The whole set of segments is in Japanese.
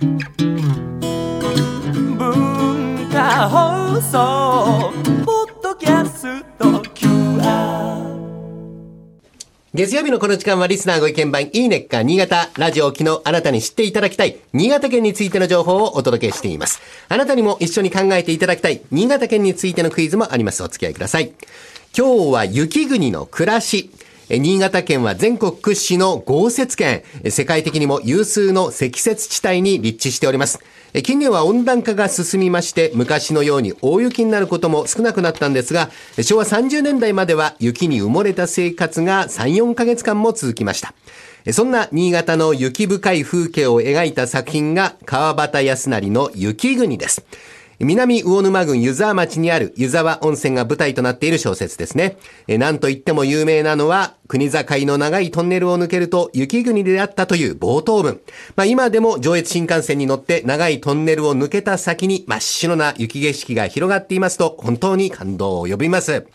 文化放送ポッドキャスト QR 月曜日のこの時間はリスナーご意見番いいねっか新潟ラジオ昨日あなたに知っていただきたい新潟県についての情報をお届けしています。あなたにも一緒に考えていただきたい新潟県についてのクイズもあります。お付き合いください。今日は雪国の暮らし。新潟県は全国屈指の豪雪県、世界的にも有数の積雪地帯に立地しております。近年は温暖化が進みまして、昔のように大雪になることも少なくなったんですが、昭和30年代までは雪に埋もれた生活が3、4ヶ月間も続きました。そんな新潟の雪深い風景を描いた作品が川端康成の雪国です。南魚沼郡湯沢町にある湯沢温泉が舞台となっている小説ですね。えなんといっても有名なのは、国境の長いトンネルを抜けると雪国であったという冒頭文。まあ今でも上越新幹線に乗って長いトンネルを抜けた先に真っ白な雪景色が広がっていますと、本当に感動を呼びます。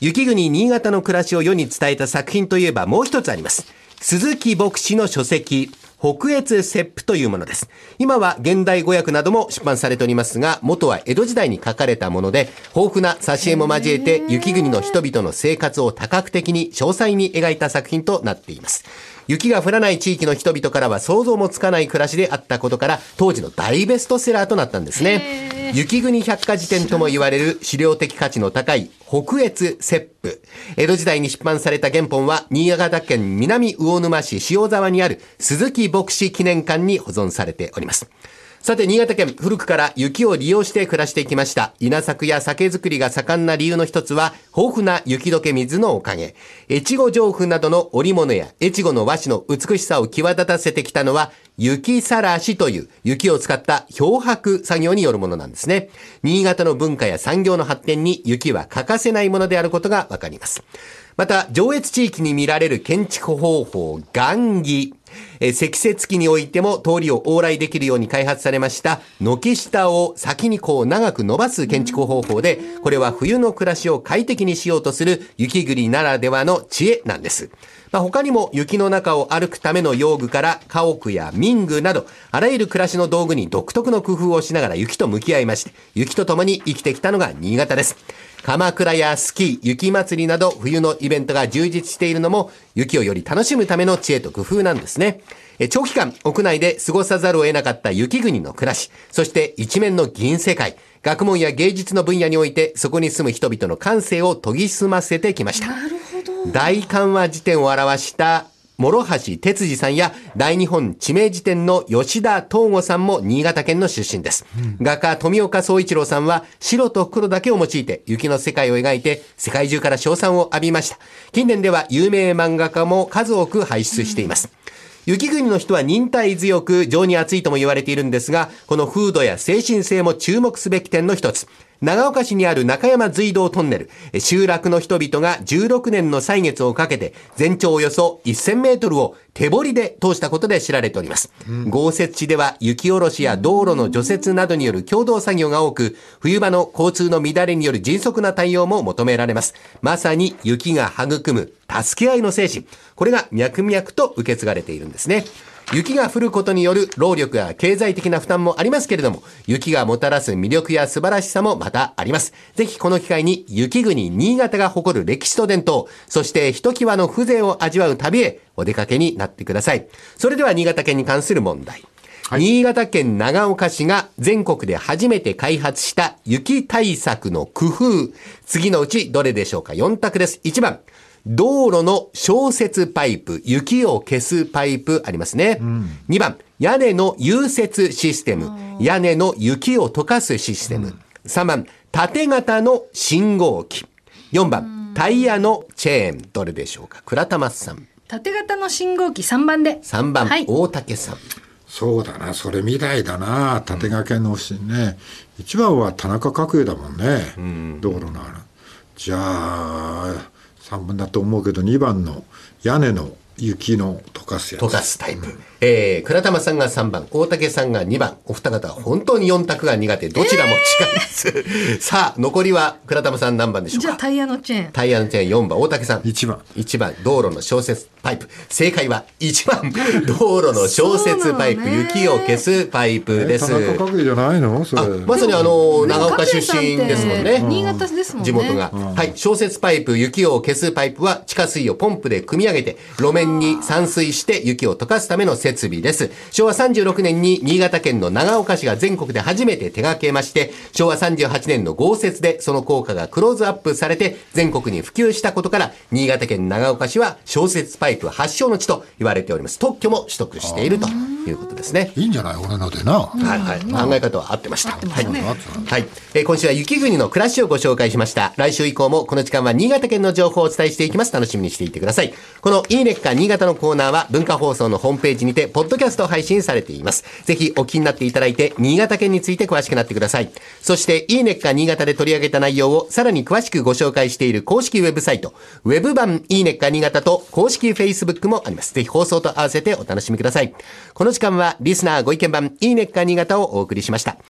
雪国新潟の暮らしを世に伝えた作品といえばもう一つあります。鈴木牧師の書籍、北越切符というものです。今は現代語訳なども出版されておりますが、元は江戸時代に書かれたもので、豊富な挿絵も交えて雪国の人々の生活を多角的に詳細に描いた作品となっています。雪が降らない地域の人々からは想像もつかない暮らしであったことから、当時の大ベストセラーとなったんですね。雪国百科事典とも言われる資料的価値の高い北越切符。江戸時代に出版された原本は、新潟県南魚沼市塩沢にある鈴木牧師記念館に保存されております。さて、新潟県、古くから雪を利用して暮らしてきました。稲作や酒造りが盛んな理由の一つは、豊富な雪解け水のおかげ。越後上布などの織物や越後の和紙の美しさを際立たせてきたのは、雪さらしという雪を使った漂白作業によるものなんですね。新潟の文化や産業の発展に雪は欠かせないものであることがわかります。また、上越地域に見られる建築方法、雁木。えー積雪期においても通りを往来できるように開発されました、軒下を先にこう長く伸ばす建築方法で、これは冬の暮らしを快適にしようとする雪国ならではの知恵なんです。まあ、他にも雪の中を歩くための用具から家屋や民具など、あらゆる暮らしの道具に独特の工夫をしながら雪と向き合いまして、雪と共に生きてきたのが新潟です。鎌倉やスキー、雪祭りなど冬のイベントが充実しているのも雪をより楽しむための知恵と工夫なんですね。え長期間屋内で過ごさざるを得なかった雪国の暮らし、そして一面の銀世界、学問や芸術の分野においてそこに住む人々の感性を研ぎ澄ませてきました。なるほど。大漢和辞典を表した諸橋哲司さんや大日本地名辞典の吉田東吾さんも新潟県の出身です。画家富岡総一郎さんは白と黒だけを用いて雪の世界を描いて世界中から称賛を浴びました。近年では有名漫画家も数多く輩出しています。雪国の人は忍耐強く情に熱いとも言われているんですが、この風土や精神性も注目すべき点の一つ。長岡市にある中山隧道トンネル、集落の人々が16年の歳月をかけて、全長およそ1000メートルを手掘りで通したことで知られております。豪雪地では雪下ろしや道路の除雪などによる共同作業が多く、冬場の交通の乱れによる迅速な対応も求められます。まさに雪が育む助け合いの精神。これが脈々と受け継がれているんですね。雪が降ることによる労力や経済的な負担もありますけれども、雪がもたらす魅力や素晴らしさもまたあります。ぜひこの機会に雪国新潟が誇る歴史と伝統、そしてひときわの風情を味わう旅へお出かけになってください。それでは新潟県に関する問題。新潟県長岡市が全国で初めて開発した雪対策の工夫。次のうちどれでしょうか ?4 択です。1番。道路の消雪パイプ、雪を消すパイプありますね。2番、屋根の融雪システム、屋根の雪を溶かすシステム。3番、縦型の信号機。4番、タイヤのチェーン。どれでしょうか？倉玉さん。縦型の信号機3番で。3番、はい。大竹さん。そうだな、それみたいだな、縦掛けのしね。一番は田中角栄だもんね、道路のある。じゃあ、3番だと思うけど、2番の屋根の雪の溶かすやつ。溶かすタイプ。えー、倉玉さんが3番、大竹さんが2番、お二方は本当に4択が苦手、どちらも近いです。さあ、残りは倉玉さん何番でしょうか？じゃあタイヤのチェーン。タイヤのチェーン4番、大竹さん。1番。1番、道路の消雪パイプ。正解は1番、道路の消雪パイプ、雪を消すパイプえです。田中角栄じゃないの？それ。あ、まさにあの、長岡出身ですもんね。新潟ですもんね。地元が。はい。消雪パイプ、雪を消すパイプは地下水をポンプで汲み上げて、路面に散水して雪を溶かすための設備です。昭和36年に新潟県の長岡市が全国で初めて手掛けまして、昭和38年の豪雪でその効果がクローズアップされて全国に普及したことから、新潟県長岡市は消雪パイプ発祥の地と言われております。特許も取得しているということですね。いいんじゃない俺のでな。はいはい。考え方は合ってました。はい。ねはい。えー今週は雪国の暮らしをご紹介しました。来週以降もこの時間は新潟県の情報をお伝えしていきます。楽しみにしていてください。このいいねっか新潟のコーナーは文化放送のホームページにて、ポッドキャスト配信されています。ぜひお気になっていただいて、新潟県について詳しくなってください。そして、いいねっか新潟で取り上げた内容をさらに詳しくご紹介している公式ウェブサイト、ウェブ版いいねっか新潟と公式 Facebook もあります。ぜひ放送と合わせてお楽しみください。この時間はリスナーご意見版いいねっか新潟をお送りしました。